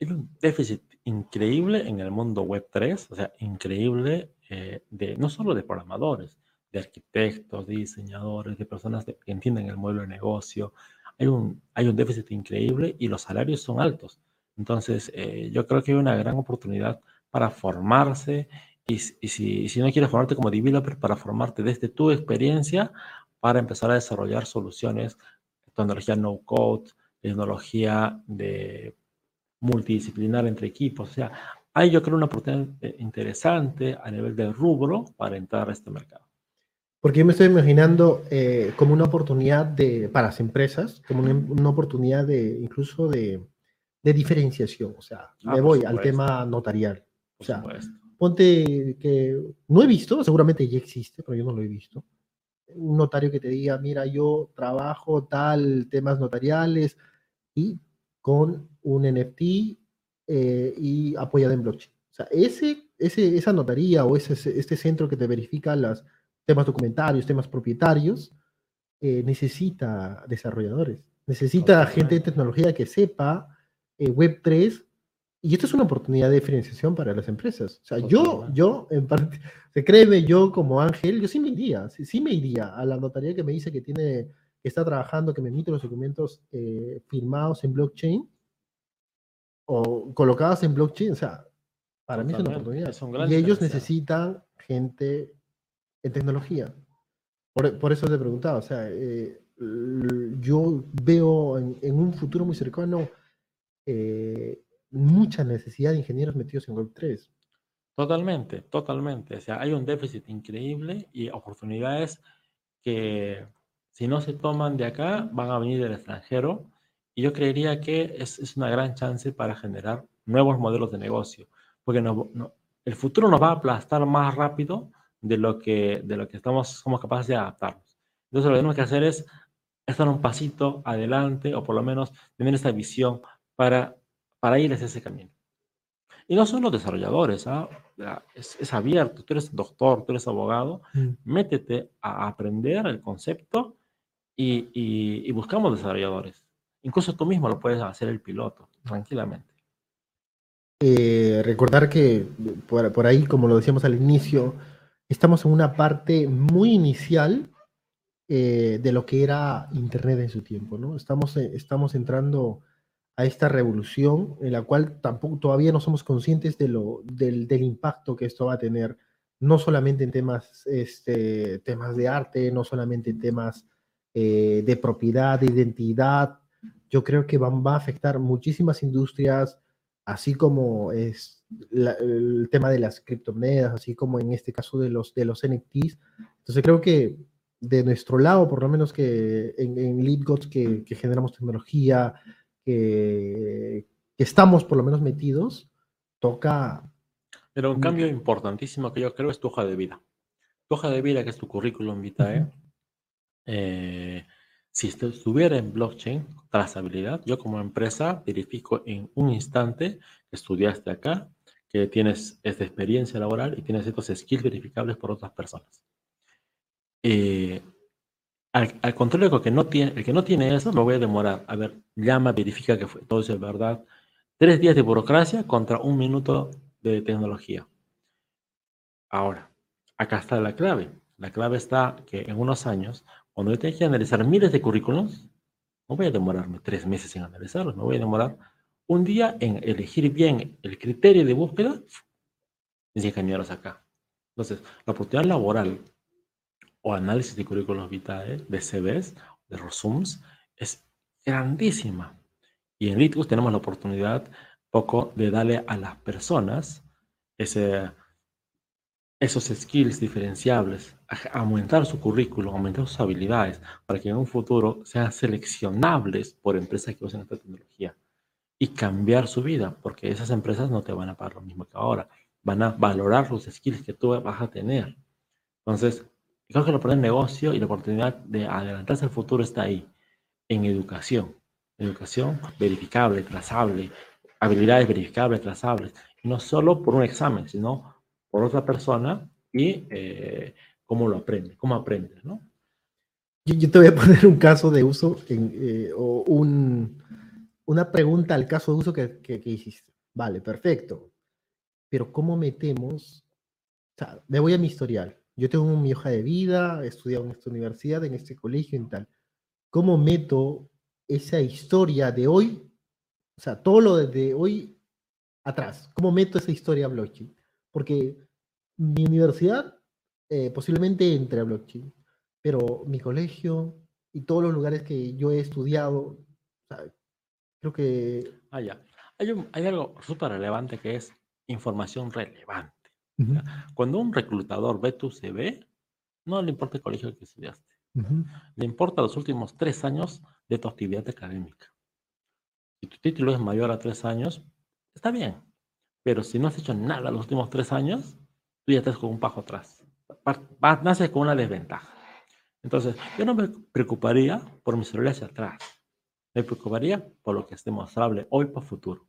Hay un déficit increíble en el mundo web 3, o sea, increíble eh, de no solo de programadores, de arquitectos, de diseñadores, de personas que entienden el modelo de negocio. Hay un, hay un déficit increíble y los salarios son altos. Entonces, eh, yo creo que hay una gran oportunidad para formarse y, y, si, si, no quieres formarte como developer, para formarte desde tu experiencia para empezar a desarrollar soluciones, tecnología no code, tecnología de multidisciplinar entre equipos. O sea, hay yo creo una oportunidad interesante a nivel de rubro para entrar a este mercado. Porque yo me estoy imaginando eh, como una oportunidad de, para las empresas, como una, oportunidad de incluso de, de, diferenciación. O sea, ah, me voy al tema notarial. o sea, ponte que no he visto, seguramente ya existe, pero yo no lo he visto un notario que te diga, mira, yo trabajo tal, temas notariales y con un NFT eh, y apoyado en blockchain. O sea, ese, ese, esa notaría o ese, este centro que te verifica los temas documentarios, temas propietarios, eh, necesita desarrolladores, necesita gente de tecnología que sepa eh, Web3 y esto es una oportunidad de diferenciación para las empresas. O sea, yo, yo, en parte, se créeme, yo como Ángel, yo sí me iría, sí, me iría a la notaría que me dice que tiene, que está trabajando, que me emite los documentos eh, firmados en blockchain o colocados en blockchain. O sea, para mí es una oportunidad. y ellos necesitan gente en tecnología. Por, por, eso te preguntaba, o sea, eh, yo veo en, en, un futuro muy cercano eh, mucha necesidad de ingenieros metidos en Web3. Totalmente, totalmente. O sea, hay un déficit increíble y oportunidades que si no se toman de acá, van a venir del extranjero. Y yo creería que es, es una gran chance para generar nuevos modelos de negocio, porque el futuro nos va a aplastar más rápido de lo que, de lo que estamos, somos capaces de adaptarnos. Entonces lo que tenemos que hacer es estar un pasito adelante o por lo menos tener esta visión para para ir hacia ese camino. Y no son los desarrolladores, ¿ah? es, abierto, tú eres doctor, tú eres abogado, mm. métete a aprender el concepto y, buscamos desarrolladores. Incluso tú mismo lo puedes hacer el piloto, tranquilamente. Eh, recordar que por, por, ahí, como lo decíamos al inicio, estamos en una parte muy inicial eh, de lo que era Internet en su tiempo, ¿no? Estamos, eh, estamos entrando a esta revolución en la cual tampoco todavía no somos conscientes de lo, del, del impacto que esto va a tener, no solamente en temas, este, temas de arte, no solamente en temas eh, de propiedad, de identidad. Yo creo que van, va a afectar muchísimas industrias, así como es el tema de las criptomonedas, así como en este caso de los, de los NFTs. Entonces creo que de nuestro lado, por lo menos que en, en que, que, generamos tecnología, que, que, estamos por lo menos metidos, toca... Pero un cambio importantísimo que yo creo es tu hoja de vida. Tu hoja de vida, que es tu currículum vitae, uh -huh. eh, si estuviera en blockchain, trazabilidad, yo como empresa verifico en un instante que estudiaste acá, que tienes esta experiencia laboral y tienes estos skills verificables por otras personas. Eh, al, al, contrario, el que, no tiene, el que no tiene eso, lo voy a demorar. A ver, llama, verifica que fue, todo es verdad. Tres días de burocracia contra un minuto de tecnología. Ahora, acá está la clave. La clave está que en unos años, cuando yo tenga que analizar miles de currículums, no voy a demorarme tres meses en analizarlos, me voy a demorar un día en elegir bien el criterio de búsqueda mis ingenieros acá. Entonces, la oportunidad laboral o análisis de currículos vitae, de CVs, de resums, es grandísima. Y en Litus tenemos la oportunidad poco de darle a las personas ese, esos skills diferenciables, aumentar su currículum, aumentar sus habilidades, para que en un futuro sean seleccionables por empresas que usen esta tecnología y cambiar su vida, porque esas empresas no te van a pagar lo mismo que ahora, van a valorar los skills que tú vas a tener. Entonces, creo que la oportunidad de negocio y la oportunidad de adelantarse al futuro está ahí, en educación. Educación verificable, trazable, habilidades verificables, trazables, no solo por un examen, sino por otra persona y eh, cómo lo aprende, cómo aprende, ¿no? Yo, yo, te voy a poner un caso de uso en, eh, o un, una pregunta al caso de uso que, que, que, hiciste. Vale, perfecto. Pero ¿cómo metemos? O sea, me voy a mi historial. Yo tengo mi hoja de vida, he estudiado en esta universidad, en este colegio y tal. ¿Cómo meto esa historia de hoy? O sea, todo lo de hoy atrás. ¿Cómo meto esa historia a blockchain? Porque mi universidad eh, posiblemente entre a blockchain, pero mi colegio y todos los lugares que yo he estudiado, sea, creo que... Ah, ya. Hay, un, hay algo súper relevante que es información relevante. Uh -huh. Cuando un reclutador ve tu CV, no le importa el colegio que estudiaste. Uh -huh. Le importa los últimos tres años de tu actividad académica. Si tu título es mayor a tres años, está bien. Pero si no has hecho nada los últimos tres años, tú ya estás con un paso atrás. Naces con una desventaja. Entonces, yo no me preocuparía por mi celular hacia atrás. Me preocuparía por lo que es demostrable hoy para futuro.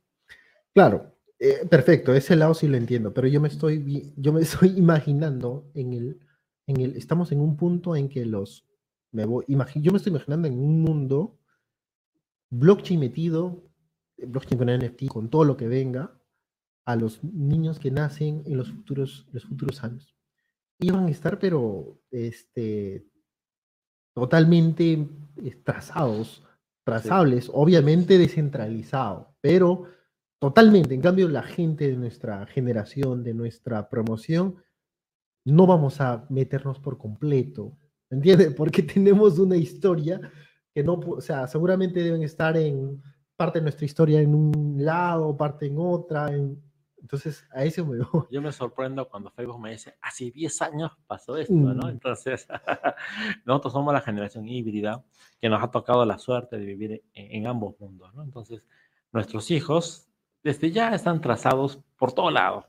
Claro, eh, perfecto, ese lado sí lo entiendo, pero yo me estoy, yo me estoy imaginando en el, en el, estamos en un punto en que los, me voy, imagine, yo me estoy imaginando en un mundo blockchain metido, blockchain con NFT, con todo lo que venga, a los niños que nacen en los futuros, los futuros años. Iban a estar, pero este, totalmente trazados, trazables, sí. obviamente descentralizado, pero totalmente. En cambio, la gente de nuestra generación, de nuestra promoción, no vamos a meternos por completo, ¿entiendes? Porque tenemos una historia que no, o sea, seguramente deben estar en parte de nuestra historia en un lado, parte en otra, en, entonces, a eso me voy. Yo me sorprendo cuando Facebook me dice, hace 10 años pasó esto, mm. ¿no? Entonces, nosotros somos la generación híbrida que nos ha tocado la suerte de vivir en, en, ambos mundos, ¿no? Entonces, nuestros hijos desde ya están trazados por todo lado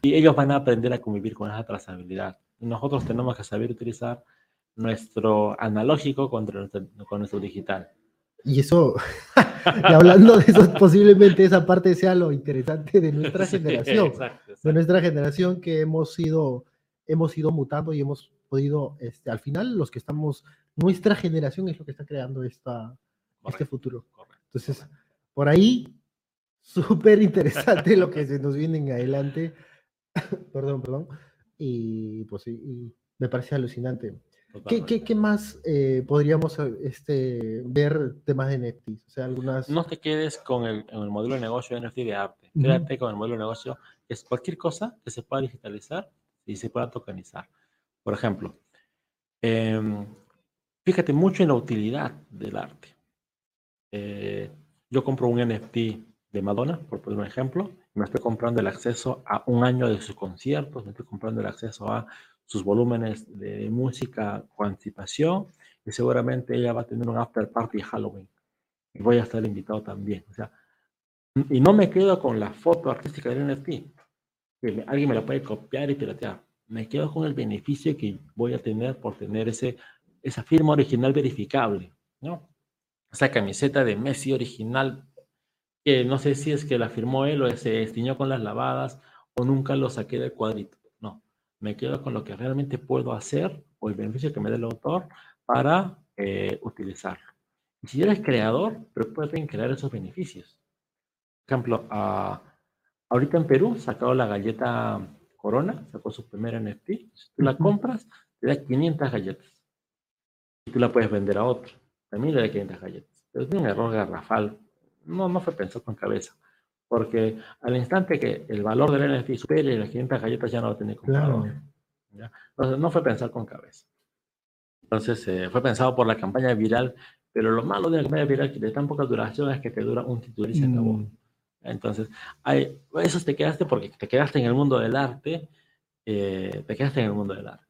y ellos van a aprender a convivir con esa trazabilidad. Y nosotros tenemos que saber utilizar nuestro analógico contra nuestro, con nuestro digital. Y eso, y hablando de eso, posiblemente esa parte sea lo interesante de nuestra generación, sí, exacto, exacto. de nuestra generación que hemos ido, hemos ido mutando y hemos podido, este, al final, los que estamos, nuestra generación es lo que está creando esta, este futuro. Correcto. Entonces, por ahí, súper interesante lo que se nos viene en adelante. perdón, perdón. Y pues sí, me parece alucinante. ¿Qué, qué, qué más eh, podríamos este, ver temas de NFTs? O sea, algunas... No te quedes con el, el modelo de negocio de NFT de arte. Quédate con el modelo de negocio, es cualquier cosa que se pueda digitalizar y se pueda tokenizar. Por ejemplo, em, fíjate mucho en la utilidad del arte. Eh, yo compro un NFT de Madonna, por poner un ejemplo, me estoy comprando el acceso a un año de sus conciertos, me estoy comprando el acceso a sus volúmenes de música con anticipación, y seguramente ella va a tener un after party Halloween. Y voy a estar invitado también. O sea, y no me quedo con la foto artística del NFT, que alguien me la puede copiar y piratear. Me quedo con el beneficio que voy a tener por tener ese, esa firma original verificable, ¿no? Esa camiseta de Messi original que no sé si es que la firmó él o se estiñó con las lavadas o nunca lo saqué del cuadrito. No, me quedo con lo que realmente puedo hacer o el beneficio que me dé el autor para eh, utilizarlo. Y si eres creador, pero pueden crear esos beneficios. Por ejemplo, ahorita en Perú sacado la galleta Corona, sacó su primera NFT. Si tú la compras, te da 500 galletas. Y tú la puedes vender a otro. También le da 500 galletas. Pero es un error garrafal no, no fue pensado con cabeza. Porque al instante que el valor del NFT supere las 500 galletas ya no lo tiene comprador. Entonces no fue pensado con cabeza. Entonces eh, fue pensado por la campaña viral, pero lo malo de la campaña viral que de tan poca duración es que te dura un título y se acabó. Mm. Entonces, hay, eso te quedaste porque te quedaste en el mundo del arte, eh, te quedaste en el mundo del arte.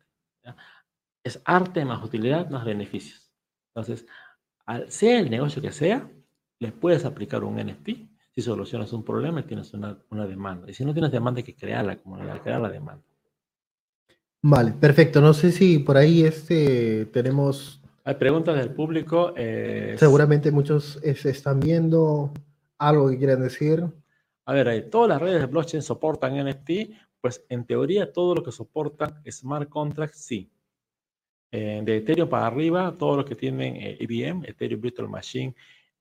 Es arte más utilidad más beneficios. Entonces, al, sea el negocio que sea, le puedes aplicar un NFT si solucionas un problema y tienes una, demanda. Y si no tienes demanda, hay que crear la comunidad, crear la demanda. Vale, perfecto. No sé si por ahí este, tenemos... Hay preguntas del público. Seguramente muchos están viendo algo que quieran decir. A ver, todas las redes de blockchain soportan NFT, pues en teoría todo lo que soportan smart contracts sí. Eh, de Ethereum para arriba, todo lo que tienen eh, Ethereum Virtual Machine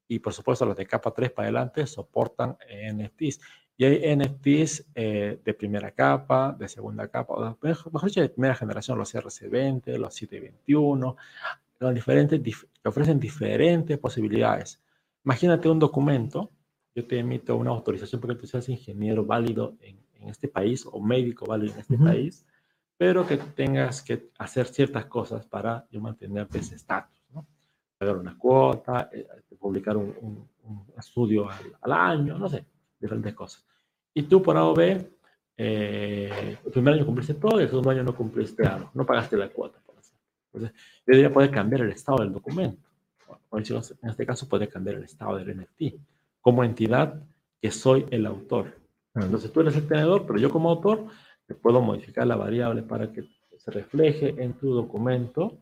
y por supuesto los de capa 3 para adelante soportan NFTs. Y hay NFTs eh, de primera capa, de segunda capa, mejor dicho, de primera generación, los RC20, los 721, los diferentes, que ofrecen diferentes posibilidades. Imagínate un documento, yo te emito una autorización porque tú seas ingeniero válido en, en este país o médico válido en este país, pero que tengas que hacer ciertas cosas para yo mantenerte ese estatus pagar una cuota, eh, publicar un, estudio al, año, no sé, diferentes cosas. Y tú por A o B, eh, el primer año cumpliste todo y el segundo año no cumpliste algo, no pagaste la cuota. Por Entonces, yo diría poder cambiar el estado del documento. en este caso, puede cambiar el estado del NFT como entidad que soy el autor. Entonces, tú eres el tenedor, pero yo como autor te puedo modificar la variable para que se refleje en tu documento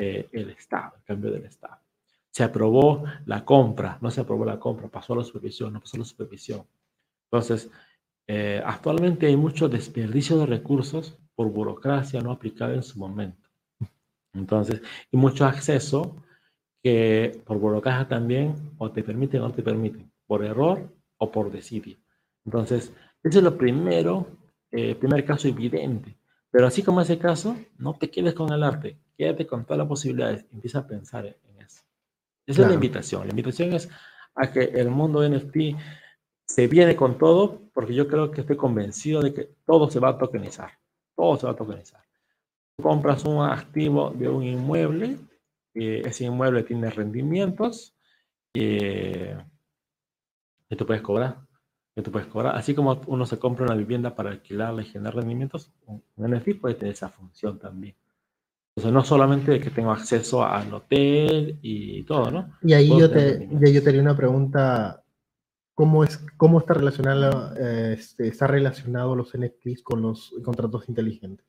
el Estado, el cambio del Estado. Se aprobó la compra, no se aprobó la compra, pasó a la supervisión, no pasó a la supervisión. Entonces, eh, actualmente hay mucho desperdicio de recursos por burocracia no aplicada en su momento. Entonces, y mucho acceso que por burocracia también o te permiten o no te permiten, por error o por desidia. Entonces, ese es lo primero, eh, primer caso evidente. Pero así como ese caso, no te quedes con el arte, quédate con todas las posibilidades, empieza a pensar en eso. Esa es la invitación. La invitación es a que el mundo NFT se viene con todo, porque yo creo que estoy convencido de que todo se va a tokenizar. Todo se va a tokenizar. Tú compras un activo de un inmueble, y ese inmueble tiene rendimientos, y, y tú puedes cobrar. Y tú puedes cobrar. Así como uno se compra una vivienda para alquilarla y generar rendimientos, un NFT puede tener esa función también. Entonces, no solamente que tengo acceso al hotel y todo, ¿no? Y ahí yo te, yo tenía una pregunta, ¿cómo, es, cómo está, relacionado, este, está relacionado los NFTs con los contratos inteligentes?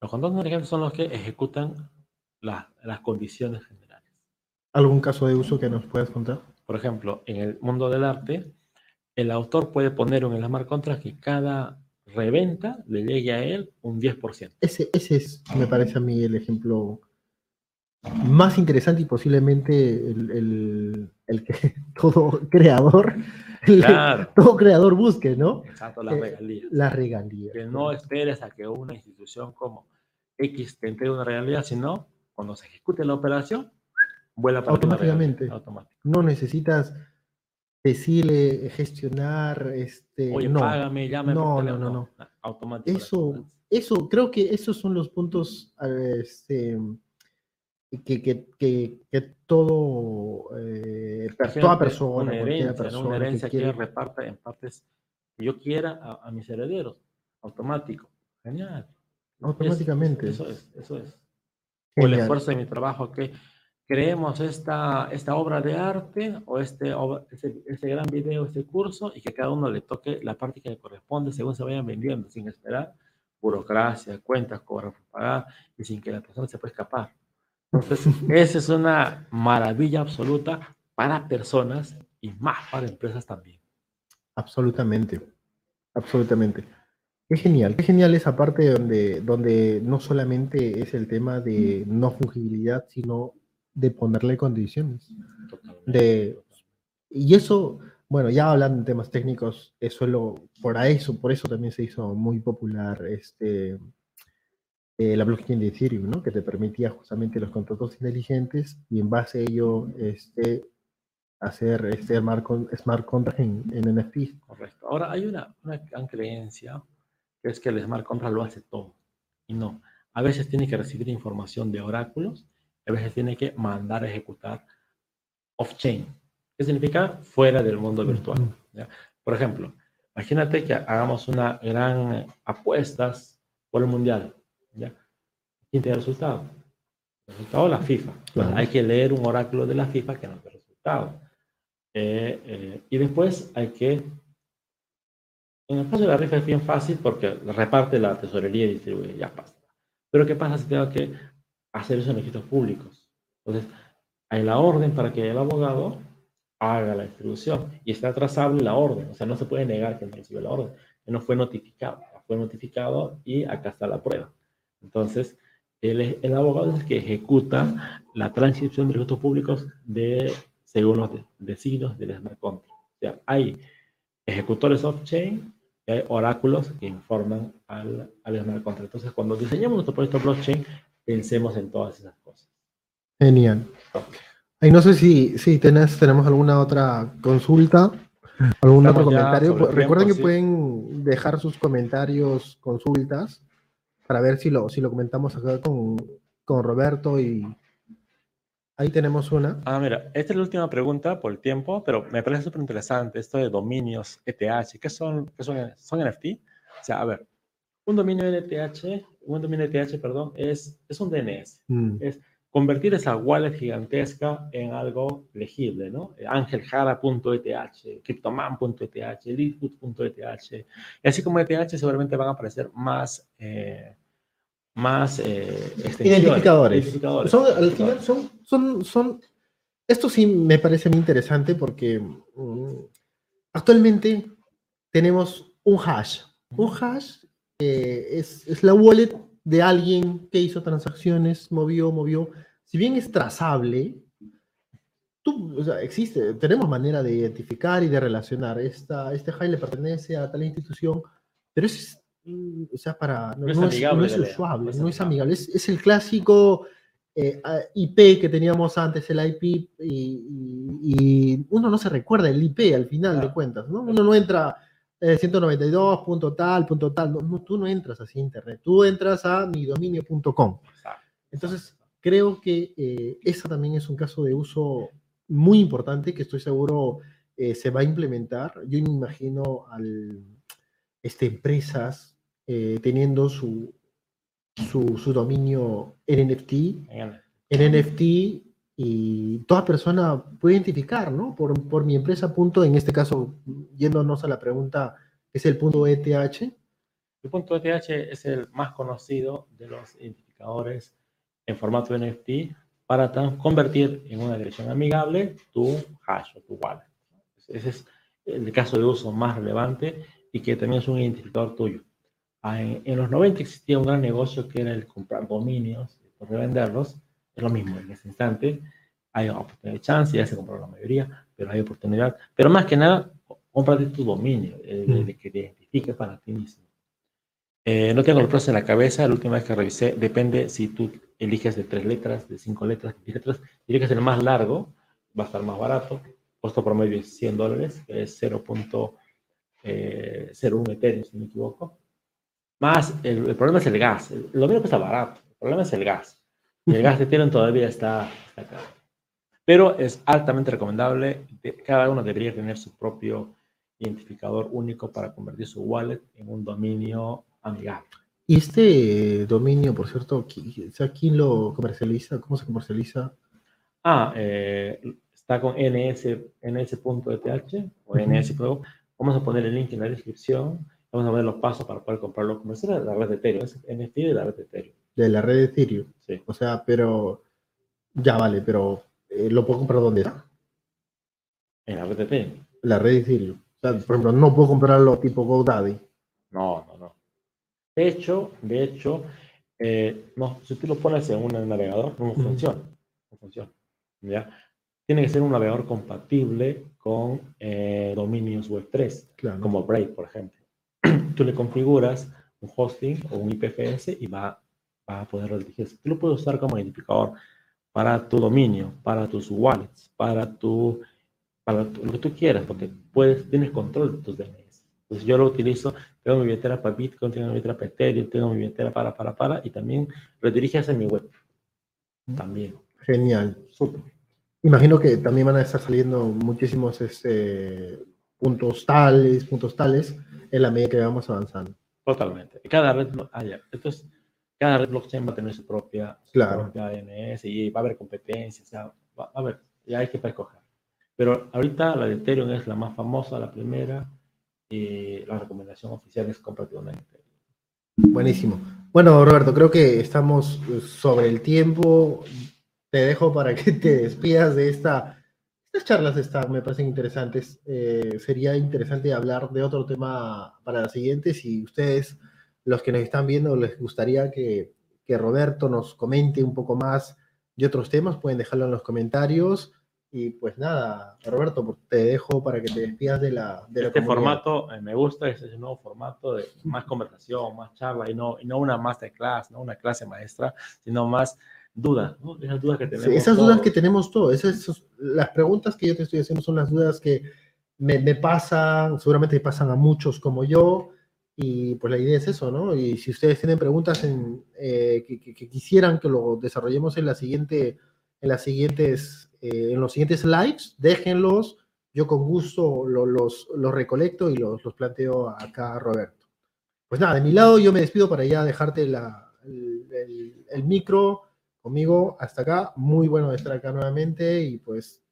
Los contratos inteligentes son los que ejecutan las condiciones generales. ¿Algún caso de uso que nos puedas contar? Por ejemplo, en el mundo del arte, el autor puede poner en el smart contract que cada reventa le llegue a él un 10%. Ese, ese es, me parece a mí, el ejemplo más interesante y posiblemente el, que todo creador, todo creador busque, ¿no? Exacto, las regalías. Las regalías. Que no esperes a que una institución como X te entregue una regalía, sino cuando se ejecute la operación, vuela para automáticamente. No necesitas decirle, gestionar, este, Oye, no. págame, llámame. No, no, no, no. Automáticamente. Eso, eso, creo que esos son los puntos este, que, que, que, todo, eh, toda persona, una herencia, persona una herencia que, reparta en partes que yo quiera a, mis herederos, automático. Genial. Automáticamente. eso es, eso es. O el esfuerzo de mi trabajo que creemos esta, esta obra de arte o este, este, este, gran video, este curso, y que cada uno le toque la parte que le corresponde según se vayan vendiendo, sin esperar burocracia, cuentas, cobrar pagar, y sin que la persona se pueda escapar. Entonces, esa es una maravilla absoluta para personas y más para empresas también. Absolutamente, absolutamente. Qué genial, qué genial esa parte donde, donde no solamente es el tema de no fungibilidad, sino de ponerle condiciones. De, y eso, bueno, ya hablando en temas técnicos, eso lo, por eso, por eso también se hizo muy popular este, eh, la blockchain de Ethereum, ¿no? que te permitía justamente los contratos inteligentes y en base a ello este, hacer este smart, smart contract en, en NFT. Correcto. Ahora hay una, una gran creencia que es que el smart contract lo hace todo. Y no. A veces tiene que recibir información de oráculos, a veces tiene que mandar a ejecutar off-chain. ¿Qué significa? Fuera del mundo virtual. Por ejemplo, imagínate que hagamos una gran apuestas por el mundial. ¿ya? ¿Quién tiene el resultado? El resultado la FIFA. Hay que leer un oráculo de la FIFA que nos dé el resultado. Eh, eh, y después hay que en el caso de la rifa es bien fácil porque reparte la tesorería y distribuye, ya pasa. Pero ¿qué pasa si tengo que hacer eso en registros públicos? Entonces, hay la orden para que el abogado haga la distribución y está trazable la orden. O sea, no se puede negar que no recibe la orden. Que no fue notificado. Fue notificado y acá está la prueba. Entonces, el, el abogado es el que ejecuta la transcripción de registros públicos de, según los designios del smart contract. O sea, hay ejecutores off-chain hay oráculos que informan al, al smart contract. Entonces, cuando diseñamos nuestro proyecto blockchain, pensemos en todas esas cosas. Genial. Y no sé si, si tenés, tenemos alguna otra consulta, algún otro comentario. Recuerden que pueden dejar sus comentarios, consultas, para ver si lo, si lo comentamos acá con, con Roberto y, Ahí tenemos una. Ah, mira, esta es la última pregunta por el tiempo, pero me parece súper interesante esto de dominios ETH. ¿Qué son, qué son, son NFT? O sea, a ver, un dominio ETH, un dominio ETH, perdón, es, es un DNS. Mm. Es convertir esa wallet gigantesca en algo legible, ¿no? Angeljara.eth, Cryptoman.eth, Leadfoot.eth. Y así como ETH seguramente van a aparecer más... Eh, más eh, identificadores. Son, al final son, son, son, esto sí me parece muy interesante porque mm, actualmente tenemos un hash. Un hash eh, es, es, la wallet de alguien que hizo transacciones, movió, movió. Si bien es trazable, tú, o sea, existe, tenemos manera de identificar y de relacionar. Esta, este hash le pertenece a tal institución, pero es Mm, o sea, para, no, es, amigable, no es usuable, no es amigable, es, el clásico eh, IP que teníamos antes, el IP, y, uno no se recuerda el IP al final de cuentas, ¿no? Uno no entra eh, 192, punto tal, punto tal, no, tú no entras así a internet, tú entras a midominio.com. Entonces, creo que eh, esa también es un caso de uso muy importante que estoy seguro eh, se va a implementar. Yo me imagino al este, empresas eh, teniendo su, su, dominio en NFT, en NFT y toda persona puede identificar, ¿no? Por, por mi empresa punto, en este caso, yéndonos a la pregunta, es el punto ETH. El punto ETH es el más conocido de los identificadores en formato NFT para convertir en una dirección amigable tu hash o tu wallet. Ese es el caso de uso más relevante y que también es un identificador tuyo. Ah, en, los 90 existía un gran negocio que era el comprar dominios, y revenderlos, Es lo mismo en ese instante. Hay oportunidad de chance, ya se compró la mayoría, pero hay oportunidad. Pero más que nada, cómprate tu dominio, el, mm. que te identifique para ti mismo. Eh, no tengo los precios en la cabeza, la última vez que revisé, depende si tú eliges de tres letras, de cinco letras, de letras, si eliges el más largo, va a estar más barato, costo promedio es 100 dólares, que es 0.01 eh, Ethereum, si no me equivoco. Más, el, problema es el gas, lo mismo que está barato, el problema es el gas. El gas de Ethereum todavía está, está caro. Pero es altamente recomendable, cada uno debería tener su propio identificador único para convertir su wallet en un dominio amigable. Y este dominio, por cierto, ¿quién lo comercializa? ¿Cómo se comercializa? Ah, eh, está con ns, ns.eth o ns. Vamos a poner el link en la descripción. Vamos a ver los pasos para poder comprarlo comercial la red de Ethereum. Es NFT de la red de Ethereum. De la red de Ethereum. Sí. O sea, pero ya vale, pero eh, ¿lo puedo comprar dónde está? En la red. La red de Ethereum. O sea, por ejemplo, no puedo comprarlo tipo GoDaddy. No, no, no. De hecho, de hecho, eh, no, si tú lo pones en un navegador, no funciona. No funciona. ¿ya? Tiene que ser un navegador compatible con eh, dominios Web3, como Brave, por ejemplo. tú le configuras un hosting o un IPFS y va, a poder dirigir. Tú lo puedes usar como identificador para tu dominio, para tus wallets, para tu para lo que tú quieras, porque puedes, tienes control de tus DNS. Entonces yo lo utilizo, tengo mi billetera para Bitcoin, tengo mi billetera para Ethereum, tengo mi billetera para, para, para, y también redirige hacia mi web. También. Genial. Súper. Imagino que también van a estar saliendo muchísimos este, puntos tales, puntos tales, en la medida que vamos avanzando. Totalmente. Cada red, ah, Entonces, cada red blockchain va a tener su propia, claro. DNS y va a haber competencias, o sea, va a haber, ya hay que escoger. Pero ahorita la de Ethereum es la más famosa, la primera, y la recomendación oficial es cómprate una Ethereum. Buenísimo. Bueno, Roberto, creo que estamos sobre el tiempo te dejo para que te despidas de esta. Estas charlas están, me parecen interesantes. Eh, sería interesante hablar de otro tema para la siguiente. Si ustedes, los que nos están viendo, les gustaría que, que Roberto nos comente un poco más de otros temas, pueden dejarlo en los comentarios. Y pues nada, Roberto, te dejo para que te despidas de la. De este formato eh, me gusta, este es un nuevo formato de más conversación, más charla y no, y no una masterclass, no una clase maestra, sino más dudas, ¿no? Esas dudas que tenemos. esas dudas que tenemos todos, esas, las preguntas que yo te estoy haciendo son las dudas que me, me pasan, seguramente pasan a muchos como yo, y pues la idea es eso, ¿no? Y si ustedes tienen preguntas eh, que, quisieran que lo desarrollemos en la siguiente, en las siguientes, eh, en los siguientes lives, déjenlos. Yo con gusto los, recolecto y los, planteo acá a Roberto. Pues nada, de mi lado yo me despido para ya dejarte el, el micro conmigo hasta acá. Muy bueno estar acá nuevamente y pues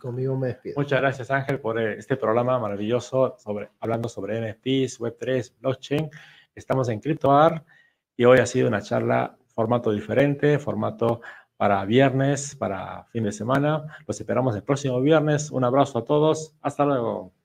conmigo me despido. Muchas gracias Ángel por eh, este programa maravilloso sobre, hablando sobre NFTs, Web3, blockchain. Estamos en CryptoArt y hoy ha sido una charla formato diferente, formato para viernes, para fin de semana. Los esperamos el próximo viernes. Un abrazo a todos. Hasta luego.